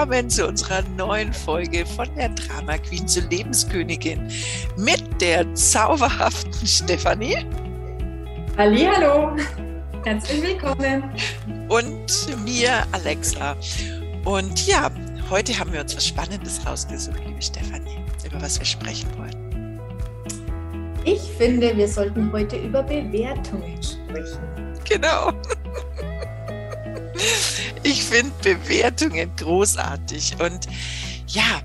Willkommen zu unserer neuen Folge von der Drama Queen zur Lebenskönigin mit der zauberhaften Stefanie. Hallo, herzlich willkommen. Und mir, Alexa. Und ja, heute haben wir uns was Spannendes rausgesucht, liebe Stefanie, über was wir sprechen wollen. Ich finde, wir sollten heute über Bewertungen sprechen. Genau. Ich finde Bewertungen großartig. Und ja,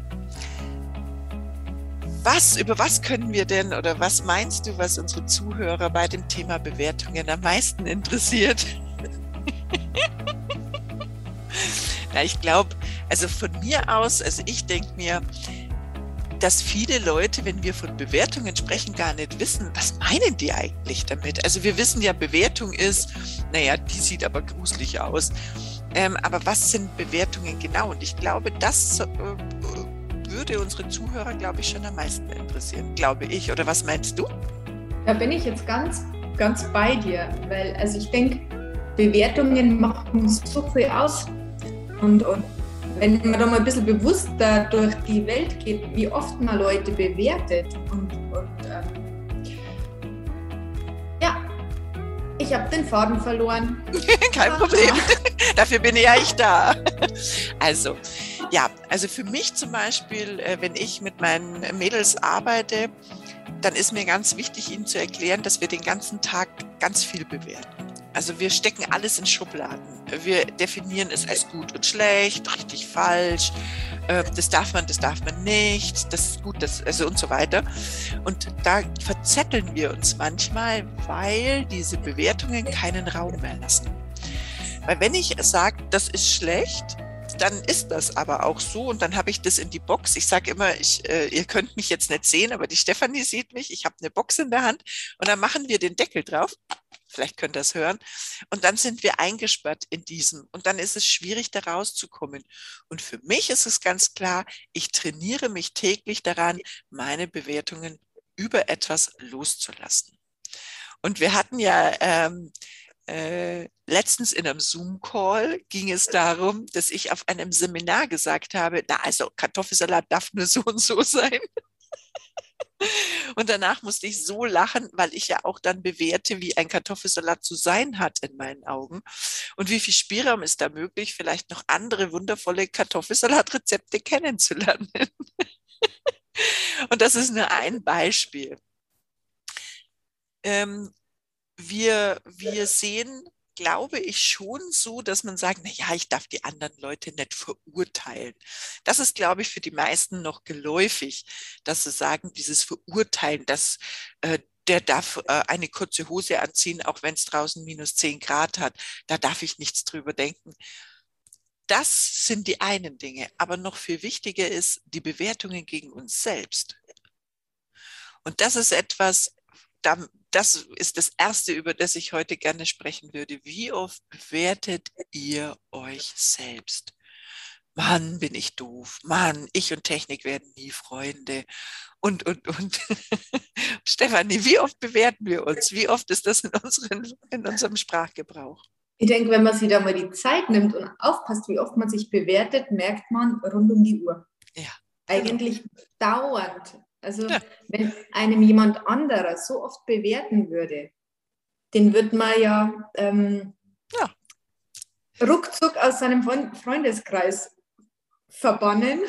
was, über was können wir denn oder was meinst du, was unsere Zuhörer bei dem Thema Bewertungen am meisten interessiert? Na, ich glaube, also von mir aus, also ich denke mir, dass viele Leute, wenn wir von Bewertungen sprechen, gar nicht wissen, was meinen die eigentlich damit? Also wir wissen ja, Bewertung ist, naja, die sieht aber gruselig aus. Ähm, aber was sind Bewertungen genau? Und ich glaube, das äh, würde unsere Zuhörer, glaube ich, schon am meisten interessieren, glaube ich. Oder was meinst du? Da bin ich jetzt ganz, ganz bei dir, weil also ich denke, Bewertungen machen so viel aus. Und, und wenn man da mal ein bisschen bewusster durch die Welt geht, wie oft man Leute bewertet und, und ähm, ja, ich habe den Faden verloren. Kein Problem. Dafür bin ja ich da. Also, ja, also für mich zum Beispiel, äh, wenn ich mit meinen Mädels arbeite, dann ist mir ganz wichtig, ihnen zu erklären, dass wir den ganzen Tag ganz viel bewerten. Also wir stecken alles in Schubladen. Wir definieren es als gut und schlecht, richtig, falsch. Äh, das darf man, das darf man nicht. Das ist gut, das also und so weiter. Und da verzetteln wir uns manchmal, weil diese Bewertungen keinen Raum mehr lassen. Weil wenn ich sage, das ist schlecht, dann ist das aber auch so und dann habe ich das in die Box. Ich sage immer, ich, äh, ihr könnt mich jetzt nicht sehen, aber die Stefanie sieht mich. Ich habe eine Box in der Hand und dann machen wir den Deckel drauf Vielleicht könnt ihr das hören. Und dann sind wir eingesperrt in diesem. Und dann ist es schwierig, da rauszukommen. Und für mich ist es ganz klar, ich trainiere mich täglich daran, meine Bewertungen über etwas loszulassen. Und wir hatten ja ähm, äh, letztens in einem Zoom-Call ging es darum, dass ich auf einem Seminar gesagt habe, na also Kartoffelsalat darf nur so und so sein. Und danach musste ich so lachen, weil ich ja auch dann bewerte, wie ein Kartoffelsalat zu sein hat in meinen Augen. Und wie viel Spielraum ist da möglich, vielleicht noch andere wundervolle Kartoffelsalatrezepte kennenzulernen. Und das ist nur ein Beispiel. Ähm, wir, wir sehen glaube ich, schon so, dass man sagt, na ja, ich darf die anderen Leute nicht verurteilen. Das ist, glaube ich, für die meisten noch geläufig, dass sie sagen, dieses Verurteilen, dass äh, der darf äh, eine kurze Hose anziehen, auch wenn es draußen minus zehn Grad hat. Da darf ich nichts drüber denken. Das sind die einen Dinge. Aber noch viel wichtiger ist die Bewertungen gegen uns selbst. Und das ist etwas, das ist das Erste, über das ich heute gerne sprechen würde. Wie oft bewertet ihr euch selbst? Mann, bin ich doof. Mann, ich und Technik werden nie Freunde. Und, und, und. Stefanie, wie oft bewerten wir uns? Wie oft ist das in, unseren, in unserem Sprachgebrauch? Ich denke, wenn man sich da mal die Zeit nimmt und aufpasst, wie oft man sich bewertet, merkt man rund um die Uhr. Ja. Eigentlich dauernd. Also ja. wenn einem jemand anderer so oft bewerten würde, den wird man ja, ähm, ja. ruckzuck aus seinem Freundeskreis verbannen,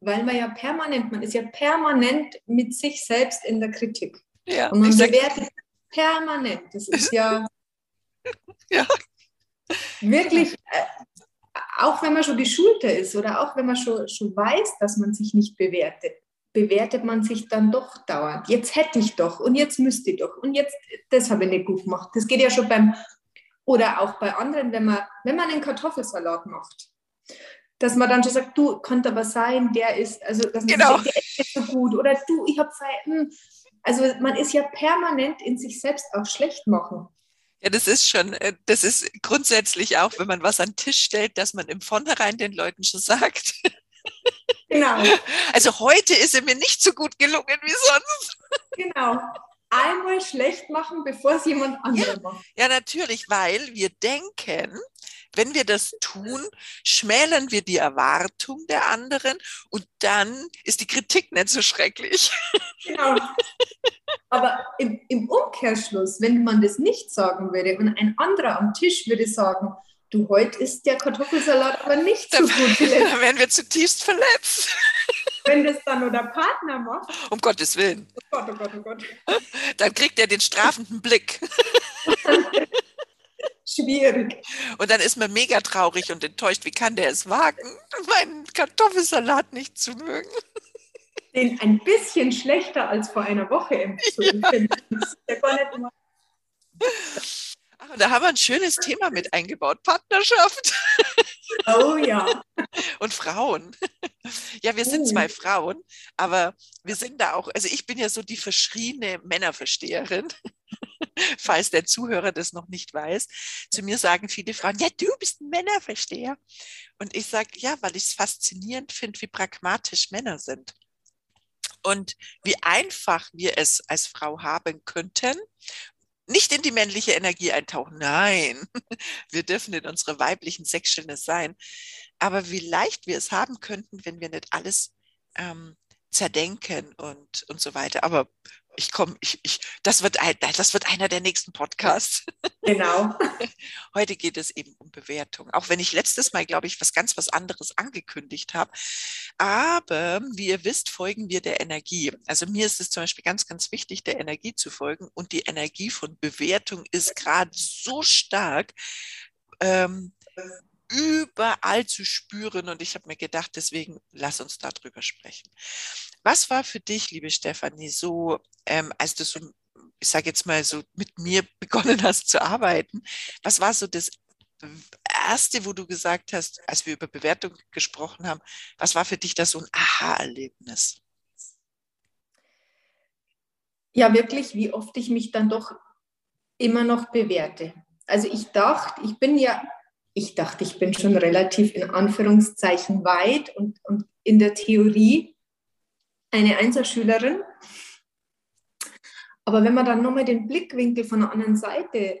weil man ja permanent, man ist ja permanent mit sich selbst in der Kritik. Ja, Und man bewertet permanent. Das ist ja, ja. wirklich, äh, auch wenn man schon geschulter ist oder auch wenn man schon, schon weiß, dass man sich nicht bewertet, bewertet man sich dann doch dauernd. Jetzt hätte ich doch und jetzt müsste ich doch und jetzt, das habe ich nicht gut gemacht. Das geht ja schon beim, oder auch bei anderen, wenn man, wenn man einen Kartoffelsalat macht, dass man dann schon sagt, du, könnte aber sein, der ist, also dass man genau. sagt, der ist nicht so gut oder du, ich habe hm. also man ist ja permanent in sich selbst auch schlecht machen. Ja, das ist schon, äh, das ist grundsätzlich auch, wenn man was an den Tisch stellt, dass man im Vornherein den Leuten schon sagt, Genau. Also heute ist er mir nicht so gut gelungen wie sonst. Genau. Einmal schlecht machen, bevor es jemand anderes ja, macht. Ja, natürlich, weil wir denken, wenn wir das tun, schmälern wir die Erwartung der anderen und dann ist die Kritik nicht so schrecklich. Genau. Aber im, im Umkehrschluss, wenn man das nicht sagen würde und ein anderer am Tisch würde sagen, du, heute ist der Kartoffelsalat aber nicht so gut. Dann werden wir zutiefst verletzt. Wenn das dann nur der Partner macht. Um Gottes Willen. Oh Gott, oh Gott, oh Gott. Dann kriegt er den strafenden Blick. Schwierig. Und dann ist man mega traurig und enttäuscht. Wie kann der es wagen, meinen Kartoffelsalat nicht zu mögen? Den ein bisschen schlechter als vor einer Woche empfunden. Ja. Ach, da haben wir ein schönes Thema mit eingebaut: Partnerschaft. Oh ja. Und Frauen. Ja, wir sind zwei oh. Frauen, aber wir sind da auch, also ich bin ja so die verschriene Männerversteherin falls der Zuhörer das noch nicht weiß. Zu mir sagen viele Frauen, ja, du bist ein Männerversteher. Und ich sage, ja, weil ich es faszinierend finde, wie pragmatisch Männer sind. Und wie einfach wir es als Frau haben könnten, nicht in die männliche Energie eintauchen. Nein, wir dürfen in unserer weiblichen Sechsstelle sein. Aber wie leicht wir es haben könnten, wenn wir nicht alles ähm, zerdenken und, und so weiter. Aber ich komme, ich, ich, das wird ein, das wird einer der nächsten Podcasts. Genau. Heute geht es eben um Bewertung. Auch wenn ich letztes Mal, glaube ich, was ganz was anderes angekündigt habe. Aber wie ihr wisst, folgen wir der Energie. Also mir ist es zum Beispiel ganz, ganz wichtig, der Energie zu folgen. Und die Energie von Bewertung ist gerade so stark. Ähm, überall zu spüren. Und ich habe mir gedacht, deswegen lass uns darüber sprechen. Was war für dich, liebe Stefanie, so, ähm, als du so, ich sage jetzt mal so, mit mir begonnen hast zu arbeiten, was war so das Erste, wo du gesagt hast, als wir über Bewertung gesprochen haben, was war für dich das so ein Aha-Erlebnis? Ja, wirklich, wie oft ich mich dann doch immer noch bewerte. Also ich dachte, ich bin ja ich dachte, ich bin schon relativ in Anführungszeichen weit und, und in der Theorie eine Einzelschülerin. Aber wenn man dann nochmal den Blickwinkel von der anderen Seite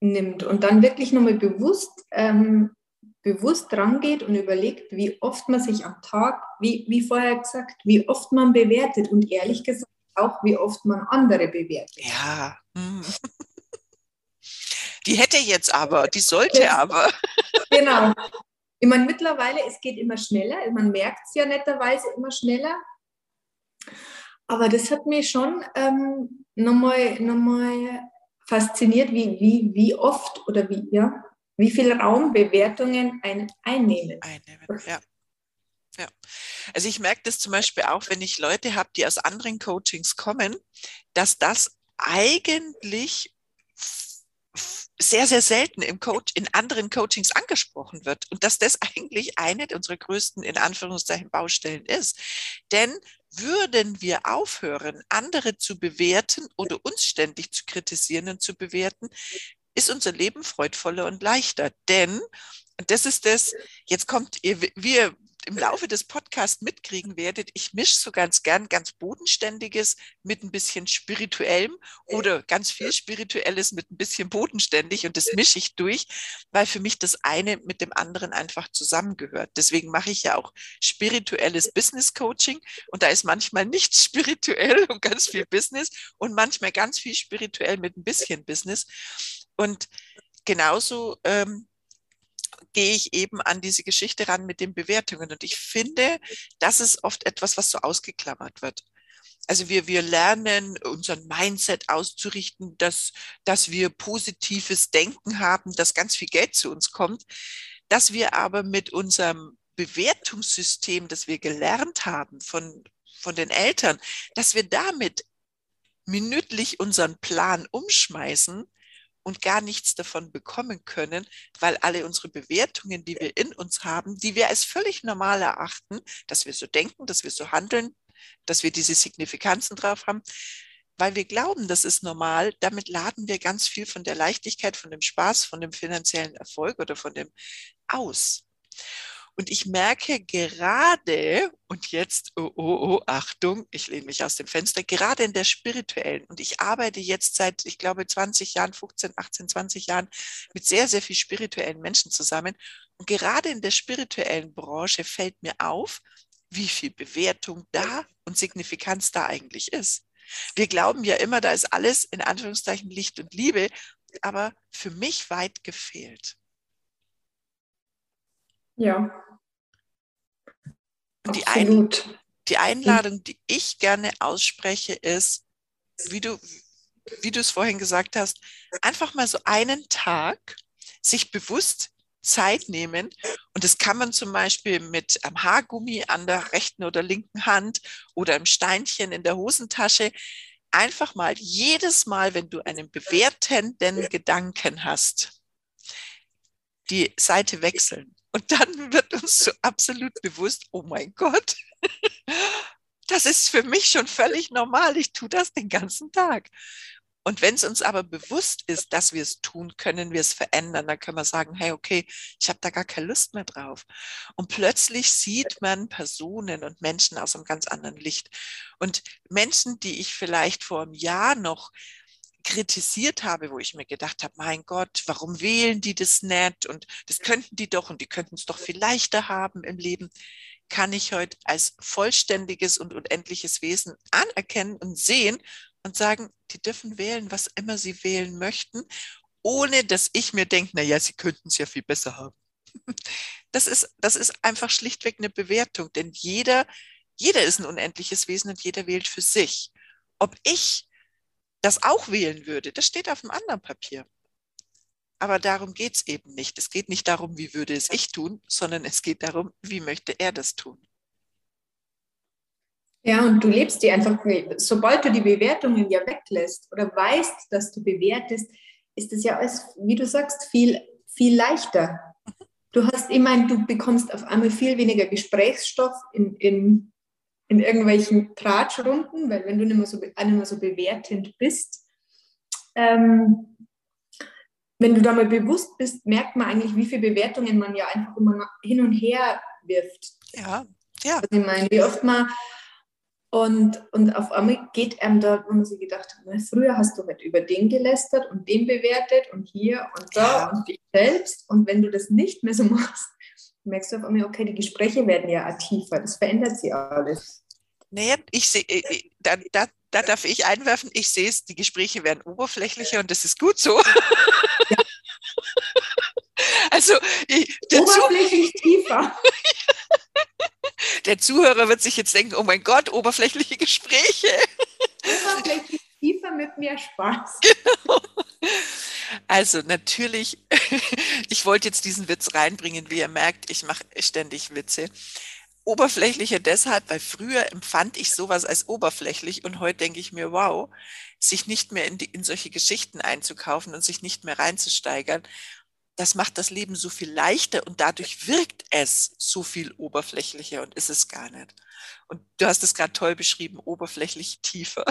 nimmt und dann wirklich nochmal bewusst, ähm, bewusst rangeht und überlegt, wie oft man sich am Tag, wie, wie vorher gesagt, wie oft man bewertet und ehrlich gesagt auch, wie oft man andere bewertet. Ja. Die hätte jetzt aber, die sollte ja. aber. Genau. Ich meine, mittlerweile, es geht immer schneller. Man merkt es ja netterweise immer schneller. Aber das hat mich schon ähm, nochmal noch mal fasziniert, wie, wie, wie oft oder wie, ja, wie viel Raum Bewertungen ein, einnehmen. Einnehmen, ja. Ja. Also ich merke das zum Beispiel auch, wenn ich Leute habe, die aus anderen Coachings kommen, dass das eigentlich sehr, sehr selten im Coach, in anderen Coachings angesprochen wird und dass das eigentlich eine unserer größten, in Anführungszeichen, Baustellen ist. Denn würden wir aufhören, andere zu bewerten oder uns ständig zu kritisieren und zu bewerten, ist unser Leben freudvoller und leichter. Denn, und das ist das, jetzt kommt ihr, wir im Laufe des Podcasts mitkriegen werdet, ich mische so ganz gern ganz Bodenständiges mit ein bisschen Spirituellem oder ganz viel Spirituelles mit ein bisschen bodenständig und das mische ich durch, weil für mich das eine mit dem anderen einfach zusammengehört. Deswegen mache ich ja auch spirituelles Business Coaching und da ist manchmal nichts spirituell und ganz viel Business und manchmal ganz viel spirituell mit ein bisschen Business. Und genauso ähm, gehe ich eben an diese Geschichte ran mit den Bewertungen. Und ich finde, das ist oft etwas, was so ausgeklammert wird. Also wir, wir lernen, unseren Mindset auszurichten, dass, dass wir positives Denken haben, dass ganz viel Geld zu uns kommt, dass wir aber mit unserem Bewertungssystem, das wir gelernt haben von, von den Eltern, dass wir damit minütlich unseren Plan umschmeißen und gar nichts davon bekommen können, weil alle unsere Bewertungen, die wir in uns haben, die wir als völlig normal erachten, dass wir so denken, dass wir so handeln, dass wir diese Signifikanzen drauf haben, weil wir glauben, das ist normal, damit laden wir ganz viel von der Leichtigkeit, von dem Spaß, von dem finanziellen Erfolg oder von dem aus. Und ich merke gerade, und jetzt, oh, oh, oh, Achtung, ich lehne mich aus dem Fenster, gerade in der spirituellen, und ich arbeite jetzt seit, ich glaube, 20 Jahren, 15, 18, 20 Jahren mit sehr, sehr viel spirituellen Menschen zusammen. Und gerade in der spirituellen Branche fällt mir auf, wie viel Bewertung da und Signifikanz da eigentlich ist. Wir glauben ja immer, da ist alles in Anführungszeichen Licht und Liebe, aber für mich weit gefehlt. Ja. Die, Ein, die Einladung, die ich gerne ausspreche, ist, wie du, wie du es vorhin gesagt hast, einfach mal so einen Tag sich bewusst Zeit nehmen. Und das kann man zum Beispiel mit einem Haargummi an der rechten oder linken Hand oder einem Steinchen in der Hosentasche. Einfach mal jedes Mal, wenn du einen bewertenden Gedanken hast, die Seite wechseln. Und dann wird uns so absolut bewusst, oh mein Gott, das ist für mich schon völlig normal. Ich tue das den ganzen Tag. Und wenn es uns aber bewusst ist, dass wir es tun, können wir es verändern. Dann können wir sagen, hey, okay, ich habe da gar keine Lust mehr drauf. Und plötzlich sieht man Personen und Menschen aus einem ganz anderen Licht. Und Menschen, die ich vielleicht vor einem Jahr noch kritisiert habe, wo ich mir gedacht habe, mein Gott, warum wählen die das nicht? Und das könnten die doch und die könnten es doch viel leichter haben im Leben, kann ich heute als vollständiges und unendliches Wesen anerkennen und sehen und sagen, die dürfen wählen, was immer sie wählen möchten, ohne dass ich mir denke, na ja, sie könnten es ja viel besser haben. Das ist, das ist einfach schlichtweg eine Bewertung, denn jeder, jeder ist ein unendliches Wesen und jeder wählt für sich. Ob ich das auch wählen würde, das steht auf einem anderen Papier. Aber darum geht es eben nicht. Es geht nicht darum, wie würde es ich tun, sondern es geht darum, wie möchte er das tun. Ja, und du lebst die einfach, sobald du die Bewertungen ja weglässt oder weißt, dass du bewertest, ist es ja alles, wie du sagst, viel, viel leichter. Du hast immer, du bekommst auf einmal viel weniger Gesprächsstoff in, in, in irgendwelchen Tratschrunden, weil wenn du nicht mehr so, nicht mehr so bewertend bist, ähm, wenn du da mal bewusst bist, merkt man eigentlich, wie viele Bewertungen man ja einfach immer hin und her wirft. Ja, ja. Also ich meine, wie oft man und, und auf einmal geht einem da, wo man sich gedacht hat, früher hast du halt über den gelästert und den bewertet und hier und da ja. und dich selbst. Und wenn du das nicht mehr so machst, merkst du auf einmal, okay, die Gespräche werden ja tiefer, das verändert sich alles. Naja, ich sehe, äh, äh, da, da, da darf ich einwerfen, ich sehe es, die Gespräche werden oberflächlicher und das ist gut so. Ja. Also, oberflächlich tiefer. Der Zuhörer wird sich jetzt denken, oh mein Gott, oberflächliche Gespräche. Oberflächlich tiefer mit mehr Spaß. Genau. Also natürlich, ich wollte jetzt diesen Witz reinbringen, wie ihr merkt, ich mache ständig Witze. Oberflächlicher deshalb, weil früher empfand ich sowas als oberflächlich und heute denke ich mir, wow, sich nicht mehr in, die, in solche Geschichten einzukaufen und sich nicht mehr reinzusteigern das macht das Leben so viel leichter und dadurch wirkt es so viel oberflächlicher und ist es gar nicht. Und du hast es gerade toll beschrieben, oberflächlich tiefer.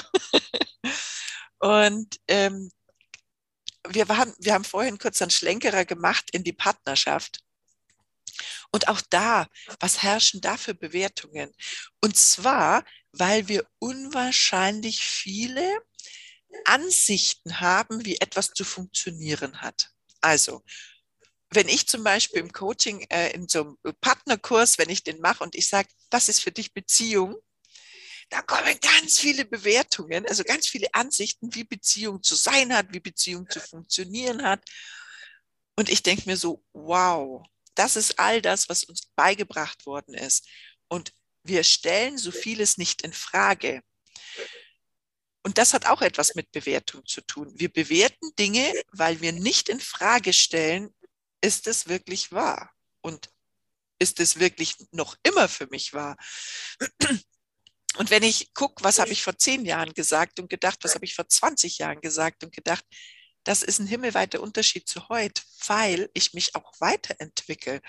und ähm, wir, waren, wir haben vorhin kurz einen Schlenkerer gemacht in die Partnerschaft. Und auch da, was herrschen da für Bewertungen? Und zwar, weil wir unwahrscheinlich viele Ansichten haben, wie etwas zu funktionieren hat. Also, wenn ich zum Beispiel im Coaching, äh, in so einem Partnerkurs, wenn ich den mache und ich sage, was ist für dich Beziehung? Da kommen ganz viele Bewertungen, also ganz viele Ansichten, wie Beziehung zu sein hat, wie Beziehung zu funktionieren hat. Und ich denke mir so, wow, das ist all das, was uns beigebracht worden ist. Und wir stellen so vieles nicht in Frage. Und das hat auch etwas mit Bewertung zu tun. Wir bewerten Dinge, weil wir nicht in Frage stellen, ist es wirklich wahr? Und ist es wirklich noch immer für mich wahr? Und wenn ich gucke, was habe ich vor zehn Jahren gesagt und gedacht, was habe ich vor 20 Jahren gesagt und gedacht, das ist ein himmelweiter Unterschied zu heute, weil ich mich auch weiterentwickle,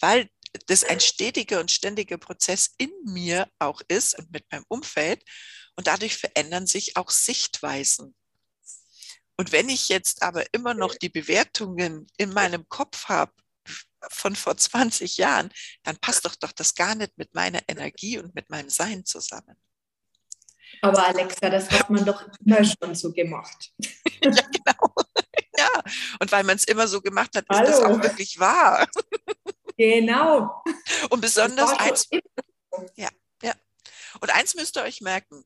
weil das ein stetiger und ständiger Prozess in mir auch ist und mit meinem Umfeld. Und dadurch verändern sich auch Sichtweisen. Und wenn ich jetzt aber immer noch die Bewertungen in meinem Kopf habe, von vor 20 Jahren, dann passt doch doch das gar nicht mit meiner Energie und mit meinem Sein zusammen. Aber Alexa, das hat man doch immer schon so gemacht. ja, genau. Ja, und weil man es immer so gemacht hat, ist Hallo. das auch wirklich wahr. Genau. Und besonders eins. Ja, ja. Und eins müsst ihr euch merken: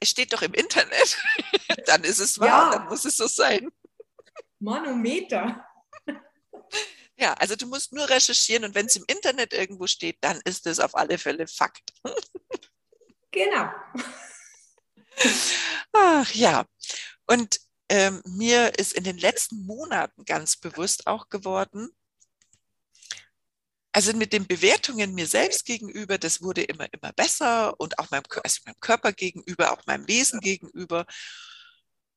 Es steht doch im Internet. dann ist es wahr, ja. dann muss es so sein. Manometer. Ja, also du musst nur recherchieren und wenn es im Internet irgendwo steht, dann ist es auf alle Fälle Fakt. Genau. Ach ja. Und ähm, mir ist in den letzten Monaten ganz bewusst auch geworden, also mit den Bewertungen mir selbst gegenüber, das wurde immer, immer besser und auch meinem, also meinem Körper gegenüber, auch meinem Wesen gegenüber.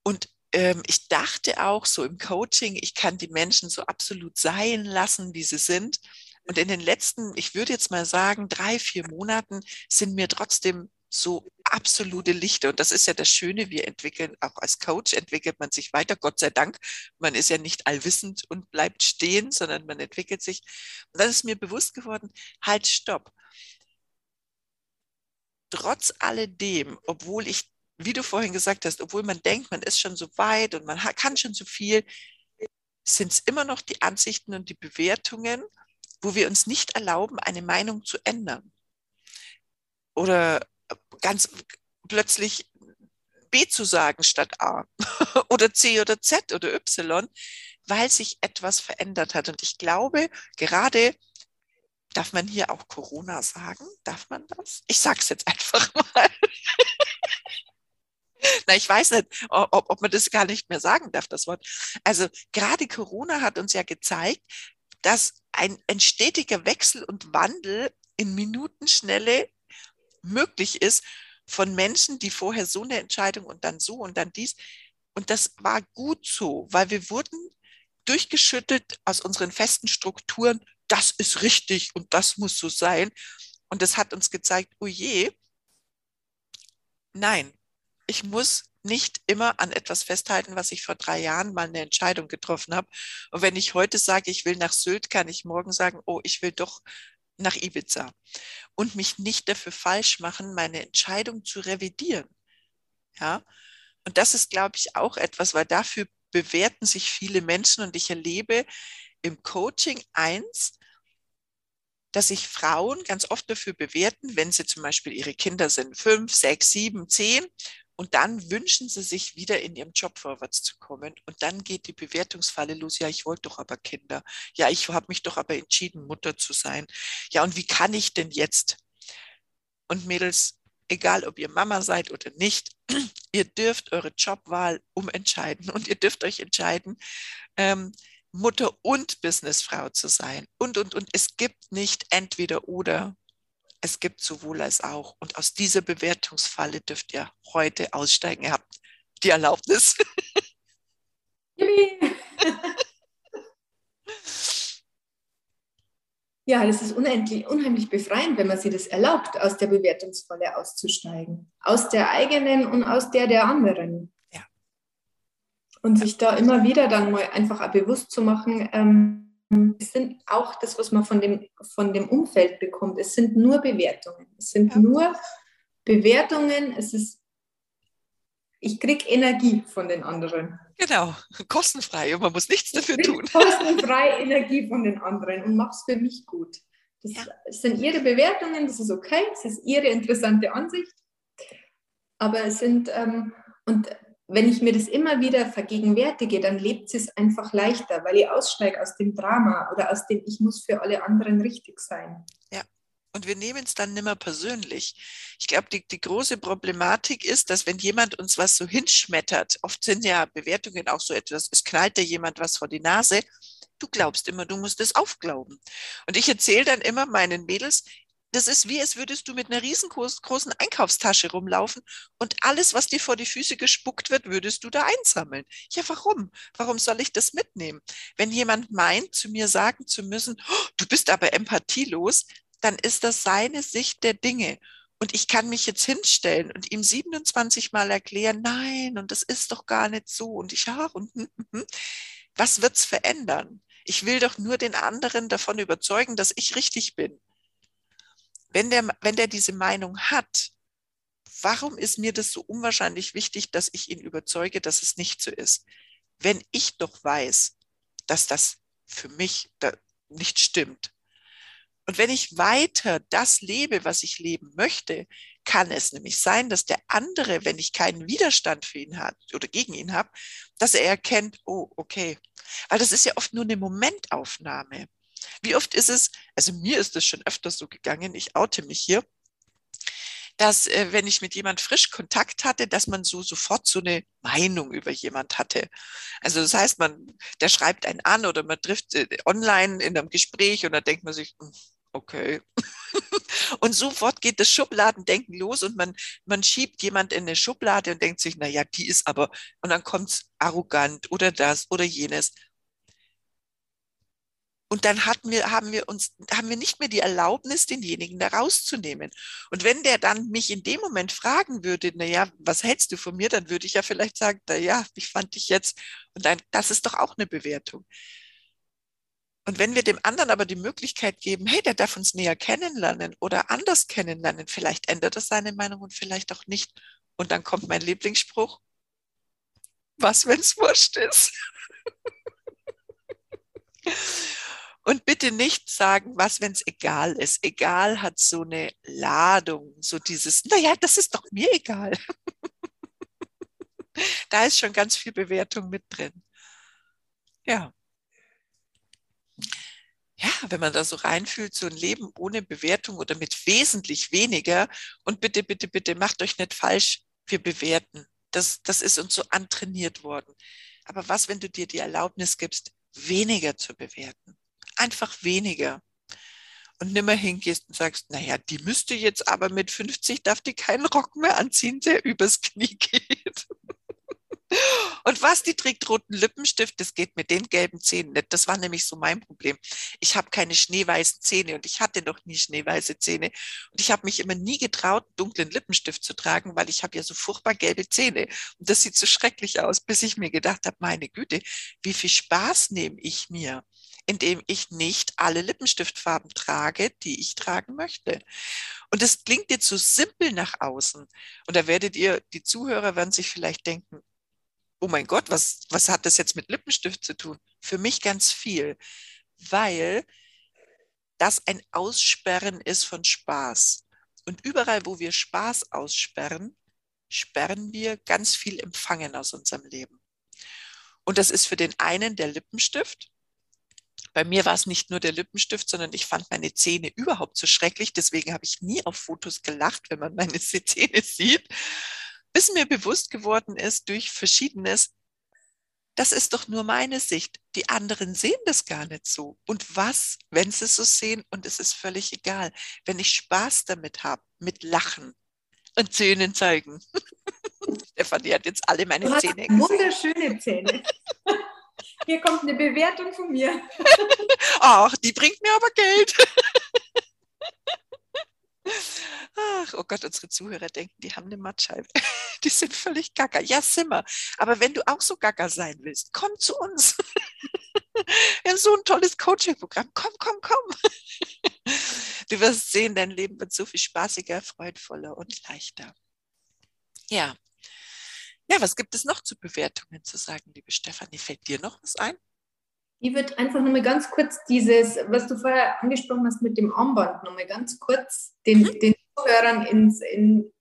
Und ähm, ich dachte auch so im Coaching, ich kann die Menschen so absolut sein lassen, wie sie sind. Und in den letzten, ich würde jetzt mal sagen, drei, vier Monaten sind mir trotzdem so absolute Lichter. Und das ist ja das Schöne, wir entwickeln, auch als Coach entwickelt man sich weiter, Gott sei Dank. Man ist ja nicht allwissend und bleibt stehen, sondern man entwickelt sich. Und dann ist mir bewusst geworden, halt, stopp. Trotz alledem, obwohl ich, wie du vorhin gesagt hast, obwohl man denkt, man ist schon so weit und man kann schon so viel, sind es immer noch die Ansichten und die Bewertungen, wo wir uns nicht erlauben, eine Meinung zu ändern. Oder ganz plötzlich B zu sagen statt A oder C oder Z oder Y, weil sich etwas verändert hat. Und ich glaube, gerade darf man hier auch Corona sagen? Darf man das? Ich sage es jetzt einfach mal. Na, ich weiß nicht, ob, ob man das gar nicht mehr sagen darf, das Wort. Also gerade Corona hat uns ja gezeigt, dass ein, ein stetiger Wechsel und Wandel in Minutenschnelle möglich ist von Menschen, die vorher so eine Entscheidung und dann so und dann dies. Und das war gut so, weil wir wurden durchgeschüttelt aus unseren festen Strukturen, das ist richtig und das muss so sein. Und das hat uns gezeigt, oh je, nein, ich muss nicht immer an etwas festhalten, was ich vor drei Jahren mal eine Entscheidung getroffen habe. Und wenn ich heute sage, ich will nach Sylt, kann ich morgen sagen, oh, ich will doch nach Ibiza und mich nicht dafür falsch machen, meine Entscheidung zu revidieren. Ja, und das ist, glaube ich, auch etwas, weil dafür bewerten sich viele Menschen und ich erlebe im Coaching eins, dass sich Frauen ganz oft dafür bewerten, wenn sie zum Beispiel ihre Kinder sind, fünf, sechs, sieben, zehn und dann wünschen sie sich wieder in ihrem Job vorwärts zu kommen. Und dann geht die Bewertungsfalle los. Ja, ich wollte doch aber Kinder. Ja, ich habe mich doch aber entschieden, Mutter zu sein. Ja, und wie kann ich denn jetzt? Und Mädels, egal ob ihr Mama seid oder nicht, ihr dürft eure Jobwahl umentscheiden und ihr dürft euch entscheiden, ähm, Mutter und Businessfrau zu sein. Und, und, und es gibt nicht entweder oder, es gibt sowohl als auch. Und aus dieser Bewertungsfalle dürft ihr heute aussteigen. Ihr habt die Erlaubnis. Ja, das ist unendlich, unheimlich befreiend, wenn man sich das erlaubt, aus der Bewertungsfalle auszusteigen. Aus der eigenen und aus der der anderen. Ja. Und sich da immer wieder dann mal einfach auch bewusst zu machen, ähm, es sind auch das, was man von dem, von dem Umfeld bekommt. Es sind nur Bewertungen. Es sind ja. nur Bewertungen. Es ist, ich kriege Energie von den anderen. Genau, kostenfrei und man muss nichts dafür tun. Kostenfrei Energie von den anderen und mach's für mich gut. Das ja. sind ihre Bewertungen, das ist okay, das ist ihre interessante Ansicht. Aber es sind, ähm, und wenn ich mir das immer wieder vergegenwärtige, dann lebt es einfach leichter, weil ich aussteige aus dem Drama oder aus dem Ich muss für alle anderen richtig sein. Ja. Und wir nehmen es dann nimmer persönlich. Ich glaube, die, die große Problematik ist, dass wenn jemand uns was so hinschmettert, oft sind ja Bewertungen auch so etwas, es knallt dir jemand was vor die Nase, du glaubst immer, du musst es aufglauben. Und ich erzähle dann immer meinen Mädels, das ist wie, als würdest du mit einer riesengroßen Einkaufstasche rumlaufen und alles, was dir vor die Füße gespuckt wird, würdest du da einsammeln. Ja, warum? Warum soll ich das mitnehmen? Wenn jemand meint, zu mir sagen zu müssen, oh, du bist aber empathielos, dann ist das seine Sicht der Dinge. Und ich kann mich jetzt hinstellen und ihm 27 Mal erklären, nein, und das ist doch gar nicht so. Und ich, ja, und hm, hm, hm. was wird's verändern? Ich will doch nur den anderen davon überzeugen, dass ich richtig bin. Wenn der, wenn der diese Meinung hat, warum ist mir das so unwahrscheinlich wichtig, dass ich ihn überzeuge, dass es nicht so ist? Wenn ich doch weiß, dass das für mich nicht stimmt. Und wenn ich weiter das lebe, was ich leben möchte, kann es nämlich sein, dass der andere, wenn ich keinen Widerstand für ihn hat oder gegen ihn habe, dass er erkennt, oh, okay. Weil das ist ja oft nur eine Momentaufnahme. Wie oft ist es, also mir ist es schon öfters so gegangen, ich oute mich hier, dass äh, wenn ich mit jemand frisch Kontakt hatte, dass man so sofort so eine Meinung über jemand hatte. Also das heißt, man, der schreibt einen an oder man trifft äh, online in einem Gespräch und dann denkt man sich, hm, okay. und sofort geht das Schubladendenken los und man, man schiebt jemand in eine Schublade und denkt sich, na ja, die ist aber, und dann kommt's arrogant oder das oder jenes. Und dann hatten wir, haben wir uns, haben wir nicht mehr die Erlaubnis, denjenigen da rauszunehmen. Und wenn der dann mich in dem Moment fragen würde, na ja, was hältst du von mir, dann würde ich ja vielleicht sagen, na ja, wie fand ich jetzt? Und dann, das ist doch auch eine Bewertung. Und wenn wir dem anderen aber die Möglichkeit geben, hey, der darf uns näher kennenlernen oder anders kennenlernen, vielleicht ändert er seine Meinung und vielleicht auch nicht. Und dann kommt mein Lieblingsspruch, was, wenn es wurscht ist? Und bitte nicht sagen, was, wenn es egal ist. Egal hat so eine Ladung, so dieses, naja, das ist doch mir egal. da ist schon ganz viel Bewertung mit drin. Ja. Ja, wenn man da so reinfühlt, so ein Leben ohne Bewertung oder mit wesentlich weniger. Und bitte, bitte, bitte, macht euch nicht falsch, wir bewerten. Das, das ist uns so antrainiert worden. Aber was, wenn du dir die Erlaubnis gibst, weniger zu bewerten? Einfach weniger. Und nimmer hingehst und sagst, naja, die müsste jetzt aber mit 50, darf die keinen Rock mehr anziehen, der übers Knie geht. Und was, die trägt roten Lippenstift, das geht mit den gelben Zähnen nicht. Das war nämlich so mein Problem. Ich habe keine schneeweißen Zähne und ich hatte noch nie schneeweiße Zähne. Und ich habe mich immer nie getraut, dunklen Lippenstift zu tragen, weil ich habe ja so furchtbar gelbe Zähne. Und das sieht so schrecklich aus, bis ich mir gedacht habe, meine Güte, wie viel Spaß nehme ich mir? Indem ich nicht alle Lippenstiftfarben trage, die ich tragen möchte. Und das klingt jetzt so simpel nach außen. Und da werdet ihr, die Zuhörer werden sich vielleicht denken, oh mein Gott, was, was hat das jetzt mit Lippenstift zu tun? Für mich ganz viel, weil das ein Aussperren ist von Spaß. Und überall, wo wir Spaß aussperren, sperren wir ganz viel Empfangen aus unserem Leben. Und das ist für den einen der Lippenstift, bei mir war es nicht nur der Lippenstift, sondern ich fand meine Zähne überhaupt so schrecklich. Deswegen habe ich nie auf Fotos gelacht, wenn man meine Zähne sieht. Bis mir bewusst geworden ist durch Verschiedenes, das ist doch nur meine Sicht. Die anderen sehen das gar nicht so. Und was, wenn sie es so sehen und es ist völlig egal, wenn ich Spaß damit habe, mit Lachen und Zähnen zeigen. Stefanie hat jetzt alle meine Zähne gesehen. Wunderschöne Zähne. Hier kommt eine Bewertung von mir. Ach, die bringt mir aber Geld. Ach, oh Gott, unsere Zuhörer denken, die haben eine Mattscheibe. Die sind völlig gacker. Ja, Simmer. Aber wenn du auch so gacker sein willst, komm zu uns. Wir haben so ein tolles Coaching-Programm. Komm, komm, komm. Du wirst sehen, dein Leben wird so viel spaßiger, freudvoller und leichter. Ja, ja, was gibt es noch zu Bewertungen zu sagen, liebe Stefanie? Fällt dir noch was ein? Ich würde einfach nochmal ganz kurz dieses, was du vorher angesprochen hast mit dem Armband, nochmal ganz kurz den, mhm. den Zuhörern ins, in,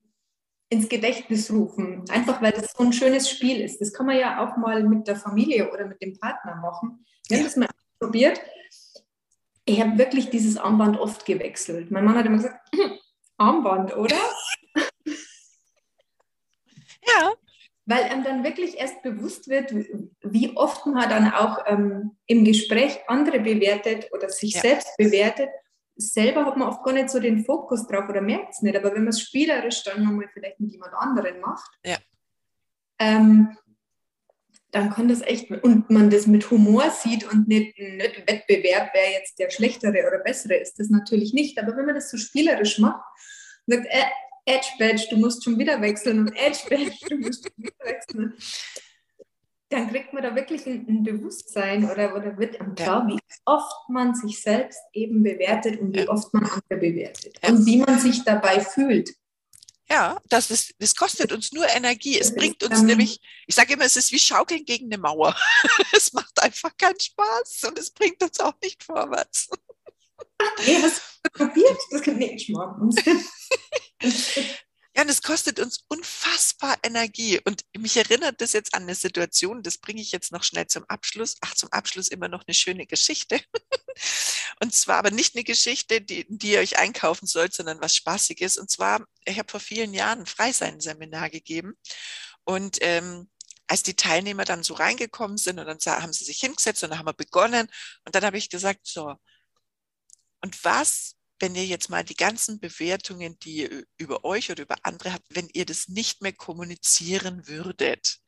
ins Gedächtnis rufen. Einfach weil das so ein schönes Spiel ist. Das kann man ja auch mal mit der Familie oder mit dem Partner machen. Wir haben das mal probiert. Ich habe wirklich dieses Armband oft gewechselt. Mein Mann hat immer gesagt, Armband, oder? ja weil einem dann wirklich erst bewusst wird, wie oft man dann auch ähm, im Gespräch andere bewertet oder sich ja. selbst bewertet. Selber hat man oft gar nicht so den Fokus drauf oder merkt es nicht, aber wenn man es spielerisch dann nochmal vielleicht mit jemand anderem macht, ja. ähm, dann kann das echt, und man das mit Humor sieht und nicht ein Wettbewerb, wer jetzt der schlechtere oder bessere ist, das natürlich nicht. Aber wenn man das so spielerisch macht sagt, äh, Edge Badge, du musst schon wieder wechseln und Edge Badge, du musst schon wieder wechseln. dann kriegt man da wirklich ein, ein Bewusstsein oder, oder wird am klar, ja. wie oft man sich selbst eben bewertet und wie ja. oft man andere bewertet ja. und wie man sich dabei fühlt. Ja, das, ist, das kostet uns nur Energie. Es bringt uns nämlich, ich sage immer, es ist wie Schaukeln gegen eine Mauer. es macht einfach keinen Spaß und es bringt uns auch nicht vorwärts. Nee, hast du probiert? Das kann nicht schmecken. Ja, und es kostet uns unfassbar Energie. Und mich erinnert das jetzt an eine Situation, das bringe ich jetzt noch schnell zum Abschluss. Ach, zum Abschluss immer noch eine schöne Geschichte. Und zwar aber nicht eine Geschichte, die, die ihr euch einkaufen sollt, sondern was Spaßiges. Und zwar, ich habe vor vielen Jahren ein Freisein-Seminar gegeben. Und ähm, als die Teilnehmer dann so reingekommen sind und dann haben sie sich hingesetzt und dann haben wir begonnen. Und dann habe ich gesagt, so, und was wenn ihr jetzt mal die ganzen Bewertungen, die ihr über euch oder über andere habt, wenn ihr das nicht mehr kommunizieren würdet,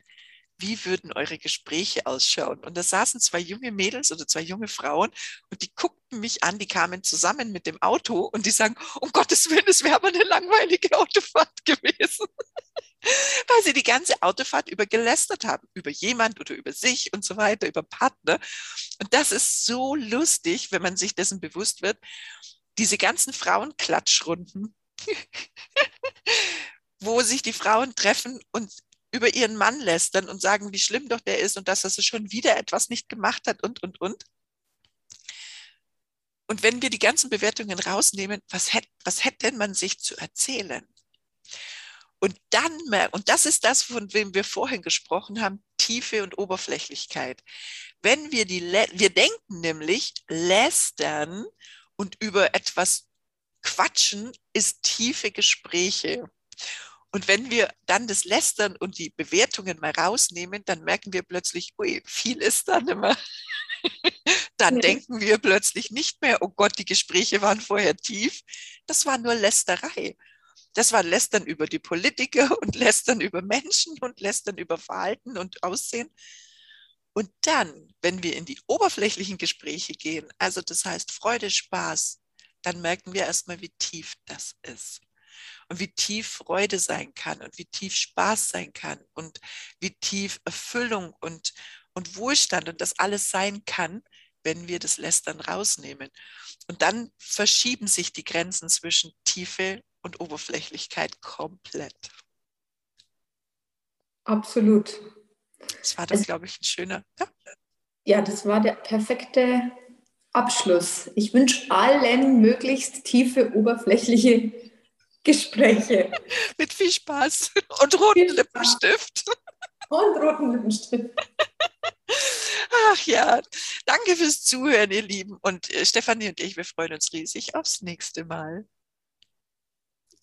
wie würden eure Gespräche ausschauen? Und da saßen zwei junge Mädels oder zwei junge Frauen und die guckten mich an, die kamen zusammen mit dem Auto und die sagen, um Gottes Willen, es wäre aber eine langweilige Autofahrt gewesen. Weil sie die ganze Autofahrt über gelästert haben, über jemand oder über sich und so weiter, über Partner. Und das ist so lustig, wenn man sich dessen bewusst wird diese ganzen Frauenklatschrunden, wo sich die Frauen treffen und über ihren Mann lästern und sagen, wie schlimm doch der ist und dass er schon wieder etwas nicht gemacht hat und, und, und. Und wenn wir die ganzen Bewertungen rausnehmen, was hätte, was hätte denn man sich zu erzählen? Und dann, und das ist das, von wem wir vorhin gesprochen haben, Tiefe und Oberflächlichkeit. Wenn wir die, wir denken nämlich, lästern und über etwas quatschen, ist tiefe Gespräche. Und wenn wir dann das Lästern und die Bewertungen mal rausnehmen, dann merken wir plötzlich, ui, viel ist da nicht mehr. dann ja. denken wir plötzlich nicht mehr, oh Gott, die Gespräche waren vorher tief. Das war nur Lästerei. Das war Lästern über die Politiker und Lästern über Menschen und Lästern über Verhalten und Aussehen. Und dann, wenn wir in die oberflächlichen Gespräche gehen, also das heißt Freude, Spaß, dann merken wir erstmal, wie tief das ist. Und wie tief Freude sein kann und wie tief Spaß sein kann und wie tief Erfüllung und, und Wohlstand und das alles sein kann, wenn wir das Lästern rausnehmen. Und dann verschieben sich die Grenzen zwischen Tiefe und Oberflächlichkeit komplett. Absolut. Das war das, also, glaube ich, ein schöner. Ja? ja, das war der perfekte Abschluss. Ich wünsche allen möglichst tiefe, oberflächliche Gespräche. Mit viel Spaß und roten Lippenstift. Und roten Lippenstift. Ach ja, danke fürs Zuhören, ihr Lieben. Und äh, Stefanie und ich, wir freuen uns riesig aufs nächste Mal.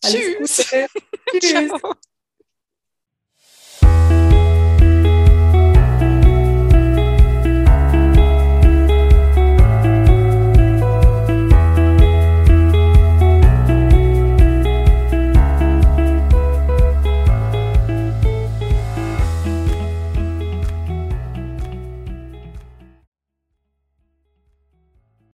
Alles Tschüss. Tschüss. Ciao.